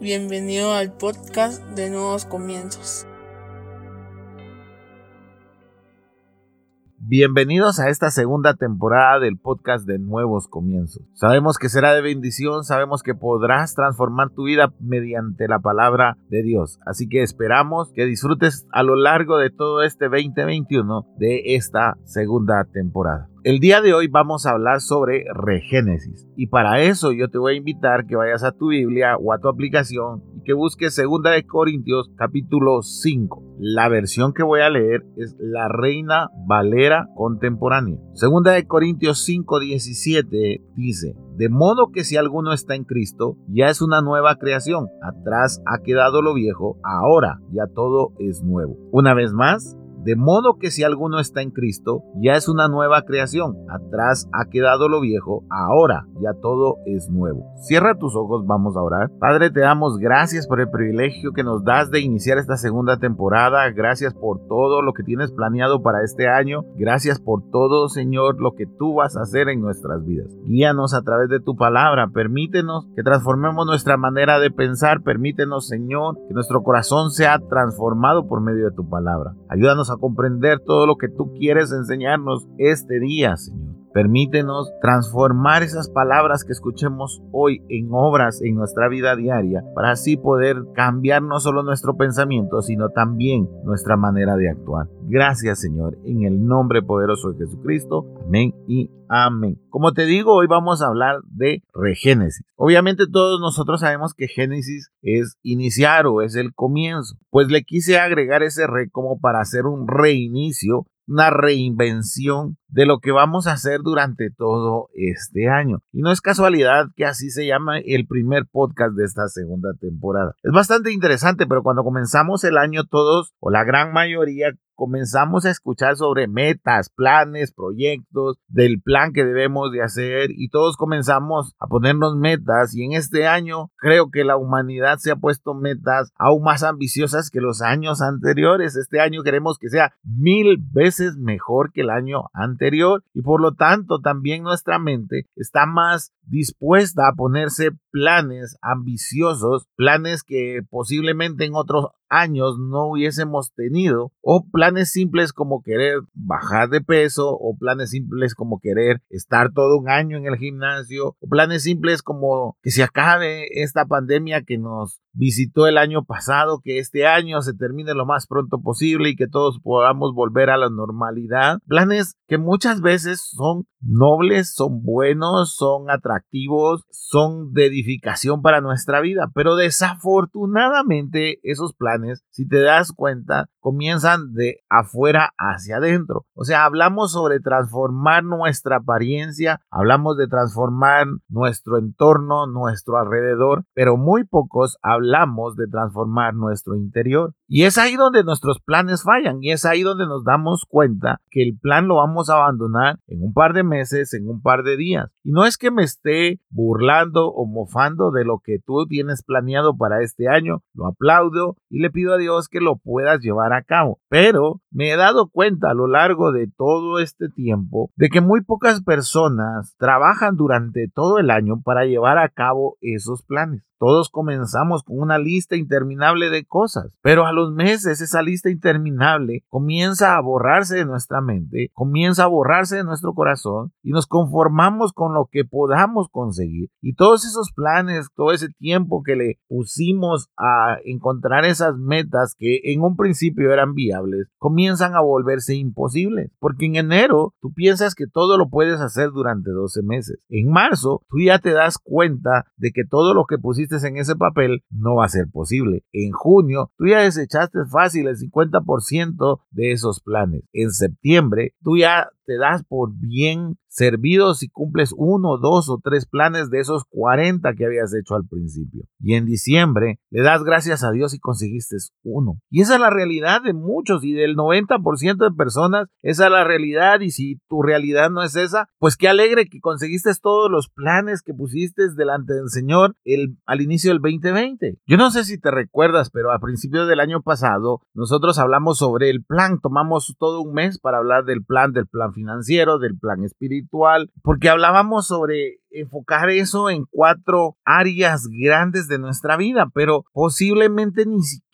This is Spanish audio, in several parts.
Bienvenido al podcast de Nuevos Comienzos. Bienvenidos a esta segunda temporada del podcast de Nuevos Comienzos. Sabemos que será de bendición, sabemos que podrás transformar tu vida mediante la palabra de Dios. Así que esperamos que disfrutes a lo largo de todo este 2021 de esta segunda temporada. El día de hoy vamos a hablar sobre regénesis y para eso yo te voy a invitar que vayas a tu Biblia o a tu aplicación y que busques 2 de Corintios capítulo 5. La versión que voy a leer es la Reina Valera contemporánea. 2 de Corintios 5:17 dice: de modo que si alguno está en Cristo, ya es una nueva creación. Atrás ha quedado lo viejo, ahora ya todo es nuevo. Una vez más, de modo que si alguno está en Cristo, ya es una nueva creación. Atrás ha quedado lo viejo, ahora ya todo es nuevo. Cierra tus ojos, vamos a orar. Padre, te damos gracias por el privilegio que nos das de iniciar esta segunda temporada. Gracias por todo lo que tienes planeado para este año. Gracias por todo, Señor, lo que tú vas a hacer en nuestras vidas. Guíanos a través de tu palabra. Permítenos que transformemos nuestra manera de pensar. Permítenos, Señor, que nuestro corazón sea transformado por medio de tu palabra. Ayúdanos a comprender todo lo que tú quieres enseñarnos este día, Señor. Permítenos transformar esas palabras que escuchemos hoy en obras en nuestra vida diaria para así poder cambiar no solo nuestro pensamiento, sino también nuestra manera de actuar. Gracias Señor, en el nombre poderoso de Jesucristo. Amén y amén. Como te digo, hoy vamos a hablar de regénesis. Obviamente todos nosotros sabemos que Génesis es iniciar o es el comienzo. Pues le quise agregar ese re como para hacer un reinicio una reinvención de lo que vamos a hacer durante todo este año. Y no es casualidad que así se llama el primer podcast de esta segunda temporada. Es bastante interesante, pero cuando comenzamos el año todos, o la gran mayoría, comenzamos a escuchar sobre metas, planes, proyectos, del plan que debemos de hacer y todos comenzamos a ponernos metas y en este año creo que la humanidad se ha puesto metas aún más ambiciosas que los años anteriores. Este año queremos que sea mil veces mejor que el año anterior y por lo tanto también nuestra mente está más dispuesta a ponerse planes ambiciosos, planes que posiblemente en otros años no hubiésemos tenido, o planes simples como querer bajar de peso, o planes simples como querer estar todo un año en el gimnasio, o planes simples como que se acabe esta pandemia que nos visitó el año pasado, que este año se termine lo más pronto posible y que todos podamos volver a la normalidad. Planes que muchas veces son nobles, son buenos, son atractivos, son de edificación para nuestra vida, pero desafortunadamente esos planes, si te das cuenta, comienzan de afuera hacia adentro. O sea, hablamos sobre transformar nuestra apariencia, hablamos de transformar nuestro entorno, nuestro alrededor, pero muy pocos hablamos de transformar nuestro interior. Y es ahí donde nuestros planes fallan y es ahí donde nos damos cuenta que el plan lo vamos a abandonar en un par de meses, en un par de días. Y no es que me esté burlando o mofando de lo que tú tienes planeado para este año, lo aplaudo y le pido a Dios que lo puedas llevar a cabo. Pero me he dado cuenta a lo largo de todo este tiempo de que muy pocas personas trabajan durante todo el año para llevar a cabo esos planes. Todos comenzamos con una lista interminable de cosas, pero a los meses esa lista interminable comienza a borrarse de nuestra mente, comienza a borrarse de nuestro corazón y nos conformamos con lo que podamos conseguir. Y todos esos planes, todo ese tiempo que le pusimos a encontrar esas metas que en un principio eran viables, comienzan a volverse imposibles. Porque en enero tú piensas que todo lo puedes hacer durante 12 meses. En marzo tú ya te das cuenta de que todo lo que pusiste en ese papel no va a ser posible. En junio, tú ya desechaste fácil el 50% de esos planes. En septiembre, tú ya te das por bien servido si cumples uno, dos o tres planes de esos 40 que habías hecho al principio. Y en diciembre le das gracias a Dios y conseguiste uno. Y esa es la realidad de muchos y del 90% de personas, esa es la realidad y si tu realidad no es esa, pues qué alegre que conseguiste todos los planes que pusiste delante del Señor el, al inicio del 2020. Yo no sé si te recuerdas, pero a principios del año pasado nosotros hablamos sobre el plan, tomamos todo un mes para hablar del plan, del plan financiero, del plan espiritual, porque hablábamos sobre enfocar eso en cuatro áreas grandes de nuestra vida, pero posiblemente ni siquiera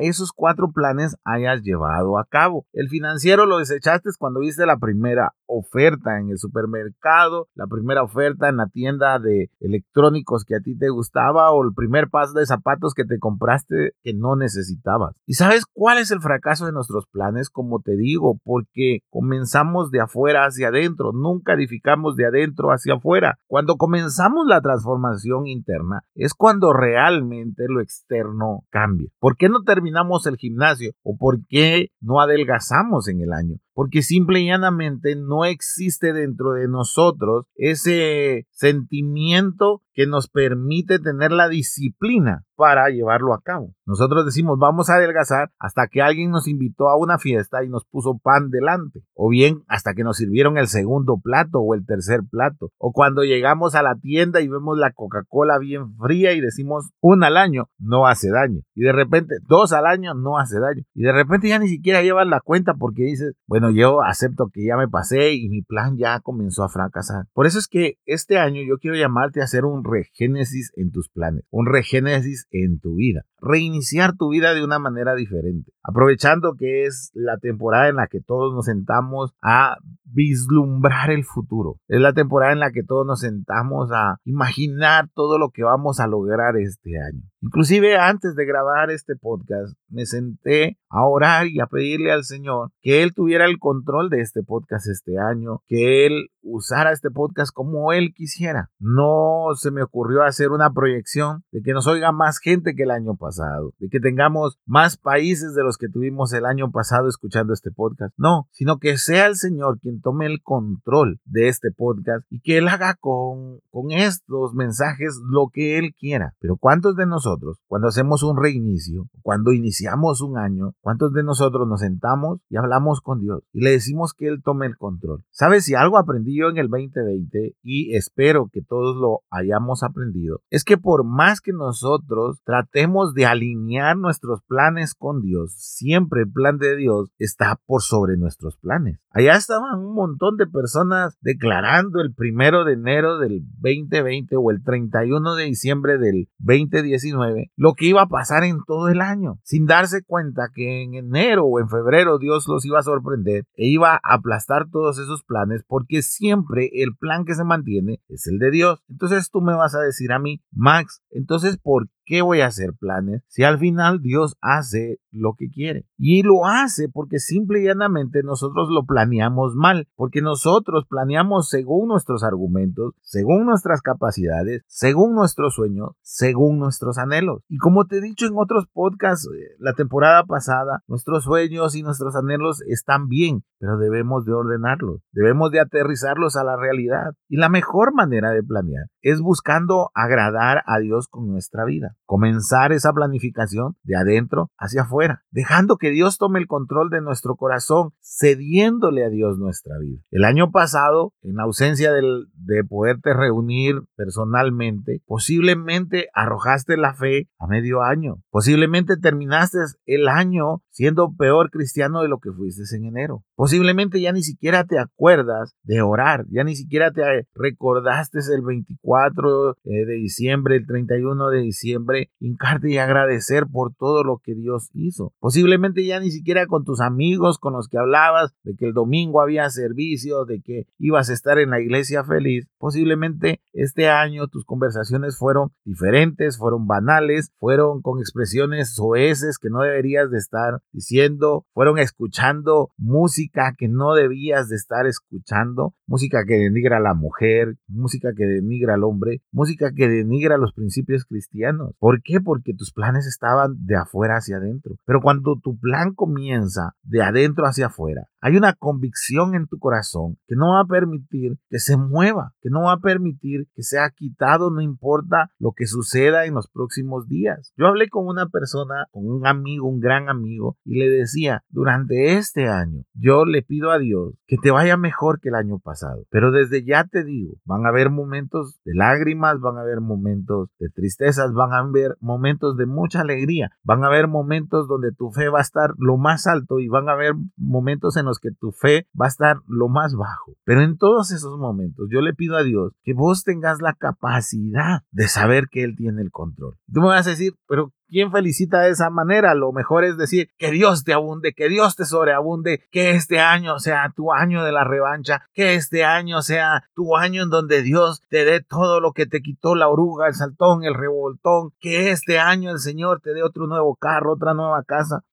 esos cuatro planes hayas llevado a cabo. El financiero lo desechaste cuando viste la primera oferta en el supermercado, la primera oferta en la tienda de electrónicos que a ti te gustaba o el primer paso de zapatos que te compraste que no necesitabas. ¿Y sabes cuál es el fracaso de nuestros planes? Como te digo, porque comenzamos de afuera hacia adentro, nunca edificamos de adentro hacia afuera. Cuando comenzamos la transformación interna es cuando realmente lo externo cambia. ¿Por qué no terminamos el gimnasio o por qué no adelgazamos en el año? Porque simple y llanamente no existe dentro de nosotros ese sentimiento que nos permite tener la disciplina para llevarlo a cabo. Nosotros decimos vamos a adelgazar hasta que alguien nos invitó a una fiesta y nos puso pan delante, o bien hasta que nos sirvieron el segundo plato o el tercer plato, o cuando llegamos a la tienda y vemos la Coca-Cola bien fría y decimos una al año no hace daño, y de repente dos al año no hace daño, y de repente ya ni siquiera llevas la cuenta porque dices, bueno, yo acepto que ya me pasé y mi plan ya comenzó a fracasar. Por eso es que este año yo quiero llamarte a hacer un regénesis en tus planes, un regénesis en tu vida, reiniciar tu vida de una manera diferente, aprovechando que es la temporada en la que todos nos sentamos a vislumbrar el futuro. Es la temporada en la que todos nos sentamos a imaginar todo lo que vamos a lograr este año. Inclusive antes de grabar este podcast, me senté a orar y a pedirle al Señor que Él tuviera el control de este podcast este año, que Él usara este podcast como Él quisiera. No se me ocurrió hacer una proyección de que nos oiga más gente que el año pasado, de que tengamos más países de los que tuvimos el año pasado escuchando este podcast. No, sino que sea el Señor quien tome el control de este podcast y que Él haga con, con estos mensajes lo que Él quiera. Pero ¿cuántos de nosotros, cuando hacemos un reinicio, cuando iniciamos un año, cuántos de nosotros nos sentamos y hablamos con Dios y le decimos que Él tome el control? ¿Sabes si algo aprendí yo en el 2020 y espero que todos lo hayamos aprendido? Es que por más que nosotros tratemos de alinear nuestros planes con Dios, siempre el plan de Dios está por sobre nuestros planes. Allá estaban un montón de personas declarando el primero de enero del 2020 o el 31 de diciembre del 2019 lo que iba a pasar en todo el año, sin darse cuenta que en enero o en febrero Dios los iba a sorprender e iba a aplastar todos esos planes porque siempre el plan que se mantiene es el de Dios. Entonces tú me vas a decir a mí, Max, entonces ¿por qué voy a hacer planes. Si al final Dios hace lo que quiere? Y lo hace porque simple y llanamente nosotros lo planeamos mal, porque nosotros planeamos según nuestros argumentos, según nuestras capacidades, según nuestros sueños, según nuestros anhelos. Y como te he dicho en otros podcasts eh, la temporada pasada, nuestros sueños y nuestros anhelos están bien, pero debemos de ordenarlos, debemos de aterrizarlos a la realidad. Y la mejor manera de planear es buscando agradar a Dios con nuestra vida. Comenzar esa planificación de adentro hacia afuera, dejando que Dios tome el control de nuestro corazón, cediéndole a Dios nuestra vida. El año pasado, en ausencia de poderte reunir personalmente, posiblemente arrojaste la fe a medio año. Posiblemente terminaste el año siendo peor cristiano de lo que fuiste en enero. Posiblemente ya ni siquiera te acuerdas de orar, ya ni siquiera te recordaste el 24 eh, de diciembre, el 31 de diciembre, hincarte y agradecer por todo lo que Dios hizo. Posiblemente ya ni siquiera con tus amigos con los que hablabas de que el domingo había servicio, de que ibas a estar en la iglesia feliz. Posiblemente este año tus conversaciones fueron diferentes, fueron banales, fueron con expresiones soeces que no deberías de estar diciendo, fueron escuchando música que no debías de estar escuchando, música que denigra a la mujer, música que denigra al hombre, música que denigra los principios cristianos. ¿Por qué? Porque tus planes estaban de afuera hacia adentro. Pero cuando tu plan comienza de adentro hacia afuera, hay una convicción en tu corazón que no va a permitir que se mueva, que no va a permitir que sea quitado, no importa lo que suceda en los próximos días. Yo hablé con una persona, con un amigo, un gran amigo, y le decía, durante este año yo le pido a Dios que te vaya mejor que el año pasado. Pero desde ya te digo, van a haber momentos de lágrimas, van a haber momentos de tristezas, van a haber momentos de mucha alegría, van a haber momentos donde tu fe va a estar lo más alto y van a haber momentos en los que tu fe va a estar lo más bajo. Pero en todos esos momentos yo le pido a Dios que vos tengas la capacidad de saber que Él tiene el control. Tú me vas a decir, pero ¿Quién felicita de esa manera? Lo mejor es decir que Dios te abunde, que Dios te sobreabunde, que este año sea tu año de la revancha, que este año sea tu año en donde Dios te dé todo lo que te quitó la oruga, el saltón, el revoltón, que este año el Señor te dé otro nuevo carro, otra nueva casa.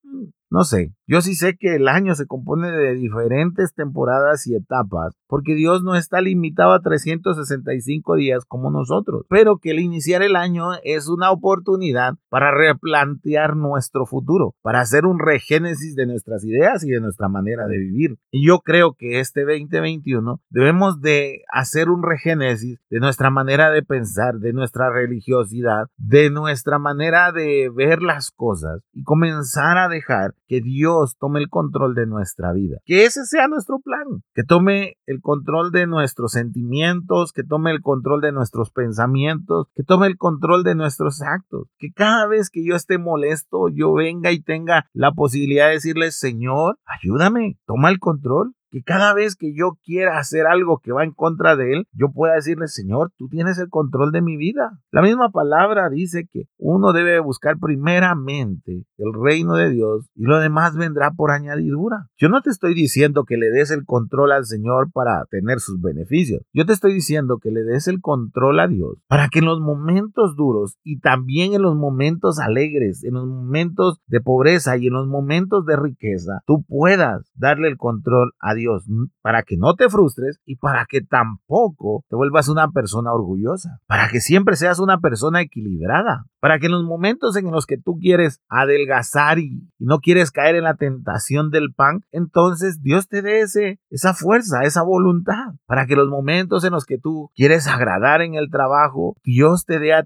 No sé, yo sí sé que el año se compone de diferentes temporadas y etapas, porque Dios no está limitado a 365 días como nosotros, pero que el iniciar el año es una oportunidad para replantear nuestro futuro, para hacer un regénesis de nuestras ideas y de nuestra manera de vivir. Y yo creo que este 2021 debemos de hacer un regénesis de nuestra manera de pensar, de nuestra religiosidad, de nuestra manera de ver las cosas y comenzar a dejar que Dios tome el control de nuestra vida. Que ese sea nuestro plan. Que tome el control de nuestros sentimientos, que tome el control de nuestros pensamientos, que tome el control de nuestros actos. Que cada vez que yo esté molesto, yo venga y tenga la posibilidad de decirle, Señor, ayúdame, toma el control que cada vez que yo quiera hacer algo que va en contra de Él, yo pueda decirle, Señor, tú tienes el control de mi vida. La misma palabra dice que uno debe buscar primeramente el reino de Dios y lo demás vendrá por añadidura. Yo no te estoy diciendo que le des el control al Señor para tener sus beneficios. Yo te estoy diciendo que le des el control a Dios para que en los momentos duros y también en los momentos alegres, en los momentos de pobreza y en los momentos de riqueza, tú puedas darle el control a Dios para que no te frustres y para que tampoco te vuelvas una persona orgullosa, para que siempre seas una persona equilibrada, para que en los momentos en los que tú quieres adelgazar y, no quieres caer en la tentación del pan, entonces Dios te dé ese, esa fuerza, esa voluntad, para que los momentos en los que tú quieres agradar en el trabajo, Dios te dé a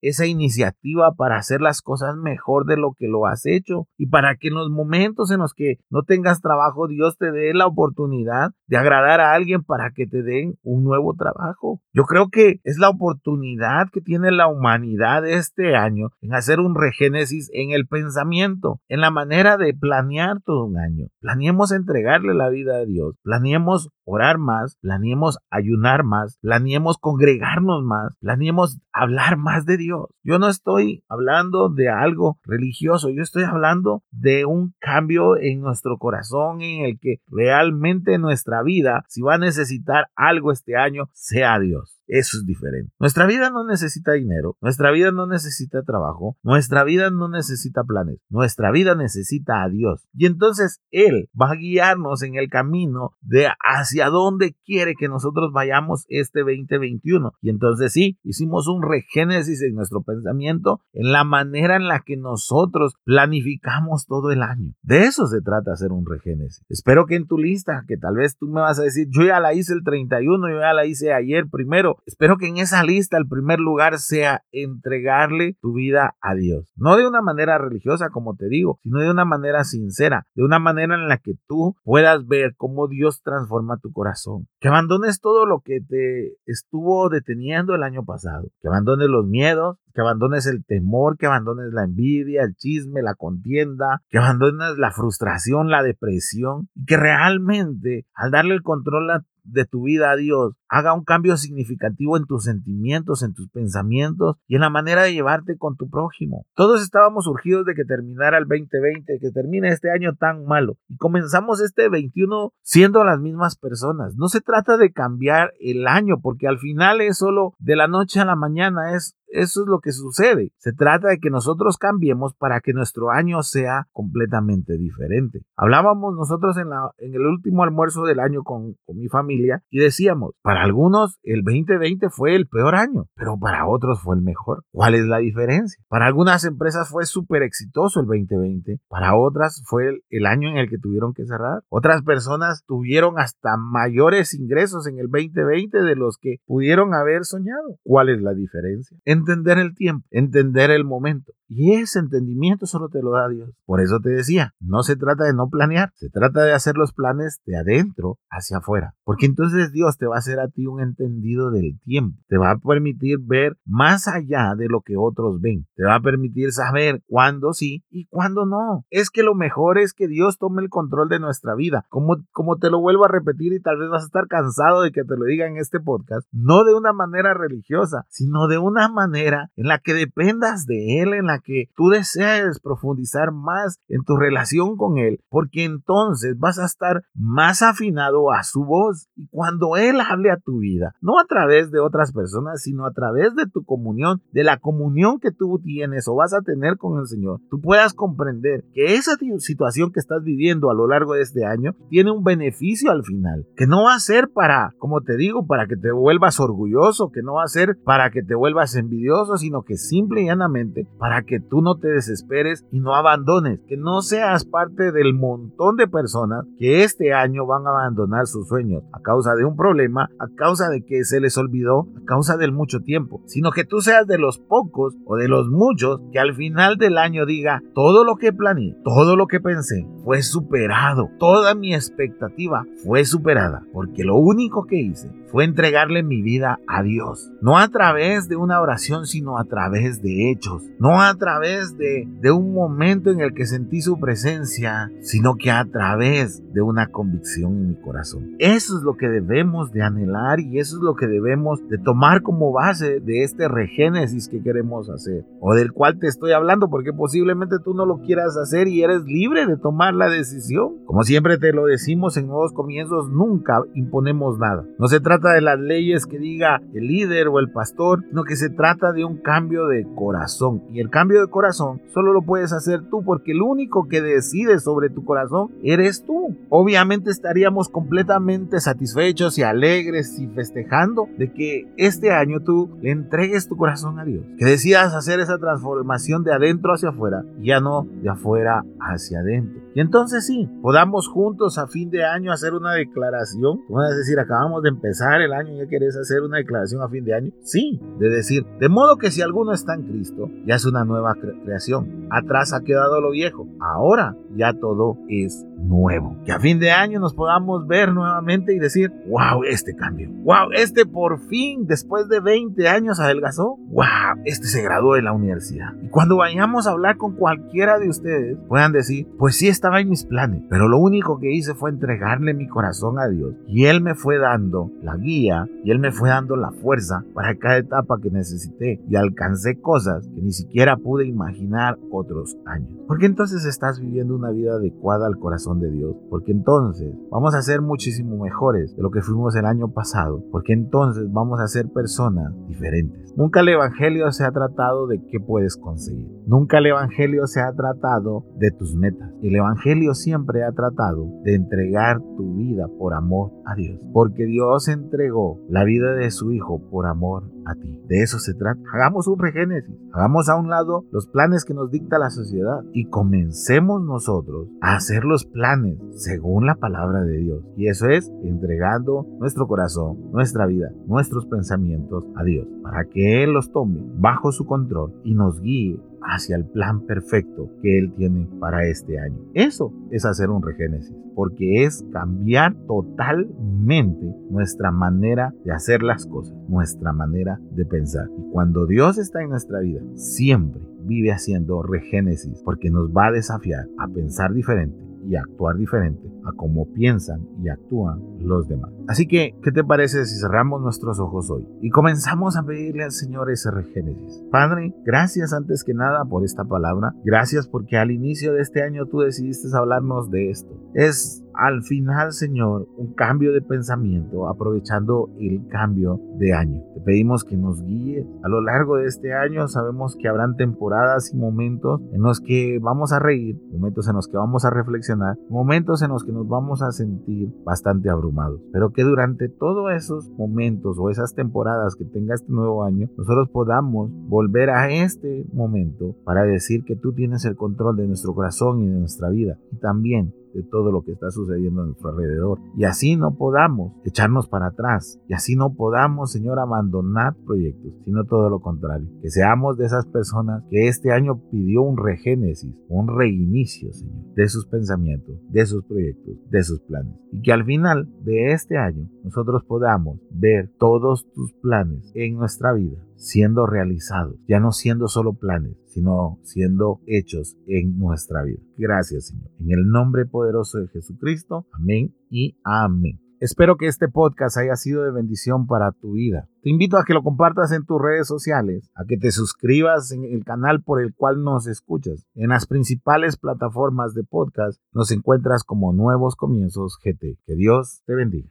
esa iniciativa para hacer las cosas mejor de lo que lo has hecho y para que en los momentos en los que no tengas trabajo, Dios te dé la oportunidad de agradar a alguien para que te den un nuevo trabajo. Yo creo que es la oportunidad que tiene la humanidad este año en hacer un regénesis en el pensamiento, en la manera de planear todo un año. Planeemos entregarle la vida a Dios, planeemos orar más, planeemos ayunar más, planeemos congregarnos más, planeemos hablar más de Dios. Yo no estoy hablando de algo religioso, yo estoy hablando de un cambio en nuestro corazón en el que realmente nuestra vida, si va a necesitar algo este año, sea Dios. Eso es diferente. Nuestra vida no necesita dinero, nuestra vida no necesita trabajo, nuestra vida no necesita planes, nuestra vida necesita a Dios. Y entonces Él va a guiarnos en el camino de hacia dónde quiere que nosotros vayamos este 2021. Y entonces sí, hicimos un regénesis en nuestro pensamiento, en la manera en la que nosotros planificamos todo el año. De eso se trata hacer un regénesis. Espero que en tu lista, que tal vez tú me vas a decir, yo ya la hice el 31, yo ya la hice ayer primero, Espero que en esa lista el primer lugar sea entregarle tu vida a Dios. No de una manera religiosa, como te digo, sino de una manera sincera, de una manera en la que tú puedas ver cómo Dios transforma tu corazón. Que abandones todo lo que te estuvo deteniendo el año pasado. Que abandones los miedos, que abandones el temor, que abandones la envidia, el chisme, la contienda, que abandones la frustración, la depresión, y que realmente al darle el control de tu vida a Dios haga un cambio significativo en tus sentimientos, en tus pensamientos y en la manera de llevarte con tu prójimo. Todos estábamos urgidos de que terminara el 2020, que termine este año tan malo y comenzamos este 21 siendo las mismas personas. No se trata de cambiar el año porque al final es solo de la noche a la mañana, es eso es lo que sucede. Se trata de que nosotros cambiemos para que nuestro año sea completamente diferente. Hablábamos nosotros en el último almuerzo del año con, con mi familia y decíamos, para algunos el 2020 fue el peor año, pero para otros fue el mejor. ¿Cuál es la diferencia? Para algunas empresas fue súper exitoso el 2020, para otras fue el, año en el que tuvieron que cerrar. Otras personas tuvieron hasta mayores ingresos en el 2020 de los que pudieron haber soñado. ¿Cuál es la diferencia? entender el tiempo, entender el momento. Y ese entendimiento solo te lo da Dios. Por eso te decía, no se trata de no planear, se trata de hacer los planes de adentro hacia afuera. Porque entonces Dios te va a hacer a ti un entendido del tiempo. Te va a permitir ver más allá de lo que otros ven. Te va a permitir saber cuándo sí y cuándo no. Es que lo mejor es que Dios tome el control de nuestra vida. Como, como te lo vuelvo a repetir y tal vez vas a estar cansado de que te lo diga en este podcast, no de una manera religiosa, sino de una manera en la que dependas de Él, en la que tú desees profundizar más en tu relación con Él, porque entonces vas a estar más afinado a su voz y cuando Él hable a tu vida, no a través de otras personas, sino a través de tu comunión, de la comunión que tú tienes o vas a tener con el Señor, tú puedas comprender que esa situación que estás viviendo a lo largo de este año tiene un beneficio al final, que no va a ser para, como te digo, para que te vuelvas orgulloso, que no va a ser para que te vuelvas envidioso, sino que simple y llanamente para que tú no te desesperes y no abandones, que no seas parte del montón de personas que este año van a abandonar sus sueños a causa de un problema, a causa de que se les olvidó, a causa del mucho tiempo, sino que tú seas de los pocos o de los muchos que al final del año diga, todo lo que planeé, todo lo que pensé fue superado, toda mi expectativa fue superada, porque lo único que hice fue entregarle mi vida a Dios, no a través de una oración, sino a través de hechos, no a través de, de un momento en el que sentí su presencia, sino que a través de una convicción en mi corazón. Eso es lo que debemos de anhelar y eso es lo que debemos de tomar como base de este regénesis que queremos hacer o del cual te estoy hablando porque posiblemente tú no lo quieras hacer y eres libre de tomar la decisión. Como siempre te lo decimos en nuevos comienzos, nunca imponemos nada. No se trata de las leyes que diga el líder o el pastor, sino que se trata de un cambio de corazón. Y el cambio de corazón solo lo puedes hacer tú porque el único que decide sobre tu corazón eres tú. Obviamente estaríamos completamente satisfechos y alegres y festejando de que este año tú le entregues tu corazón a Dios. Que decidas hacer esa transformación de adentro hacia afuera, ya no de afuera hacia adentro. Y entonces sí, podamos juntos a fin de año hacer una declaración. Vas a decir, acabamos de empezar el año y ya querés hacer una declaración a fin de año. Sí, de decir, de modo que si alguno está en Cristo, ya es una nueva creación. Atrás ha quedado lo viejo. Ahora ya todo es nuevo. Que a fin de año nos podamos ver nuevamente y decir, wow, este cambio. Wow, este por fin, después de 20 años, adelgazó. Wow, este se graduó de la universidad. Y cuando vayamos a hablar con cualquiera de ustedes, puedan decir, pues sí, estaba en mis planes, pero lo único que hice fue entregarle mi corazón a Dios y Él me fue dando la guía y Él me fue dando la fuerza para cada etapa que necesité y alcancé cosas que ni siquiera pude imaginar otros años. Porque entonces estás viviendo una vida adecuada al corazón de Dios, porque entonces vamos a ser muchísimo mejores de lo que fuimos el año pasado, porque entonces vamos a ser personas diferentes. Nunca el Evangelio se ha tratado de qué puedes conseguir. Nunca el Evangelio se ha tratado de tus metas. El Evangelio siempre ha tratado de entregar tu vida por amor a Dios. Porque Dios entregó la vida de su Hijo por amor a ti. De eso se trata. Hagamos un regénesis. Hagamos a un lado los planes que nos dicta la sociedad y comencemos nosotros a hacer los planes según la palabra de Dios. Y eso es entregando nuestro corazón, nuestra vida, nuestros pensamientos a Dios para que Él los tome bajo su control y nos guíe hacia el plan perfecto que Él tiene para este año. Eso es hacer un regénesis, porque es cambiar totalmente nuestra manera de hacer las cosas, nuestra manera de pensar. Y cuando Dios está en nuestra vida, siempre vive haciendo regénesis, porque nos va a desafiar a pensar diferente y actuar diferente a cómo piensan y actúan los demás. Así que, ¿qué te parece si cerramos nuestros ojos hoy y comenzamos a pedirle al Señor ese regénesis? Padre, gracias antes que nada por esta palabra. Gracias porque al inicio de este año tú decidiste hablarnos de esto. Es al final, Señor, un cambio de pensamiento, aprovechando el cambio de año. Te pedimos que nos guíe a lo largo de este año. Sabemos que habrán temporadas y momentos en los que vamos a reír, momentos en los que vamos a reflexionar, momentos en los que nos vamos a sentir bastante abrumados. Pero que durante todos esos momentos o esas temporadas que tenga este nuevo año, nosotros podamos volver a este momento para decir que tú tienes el control de nuestro corazón y de nuestra vida. Y también de todo lo que está sucediendo a nuestro alrededor. Y así no podamos echarnos para atrás. Y así no podamos, Señor, abandonar proyectos, sino todo lo contrario. Que seamos de esas personas que este año pidió un regénesis, un reinicio, Señor, de sus pensamientos, de sus proyectos, de sus planes. Y que al final de este año nosotros podamos ver todos tus planes en nuestra vida siendo realizados, ya no siendo solo planes, sino siendo hechos en nuestra vida. Gracias, Señor. En el nombre poderoso de Jesucristo. Amén y amén. Espero que este podcast haya sido de bendición para tu vida. Te invito a que lo compartas en tus redes sociales, a que te suscribas en el canal por el cual nos escuchas. En las principales plataformas de podcast nos encuentras como Nuevos Comienzos GT. Que Dios te bendiga.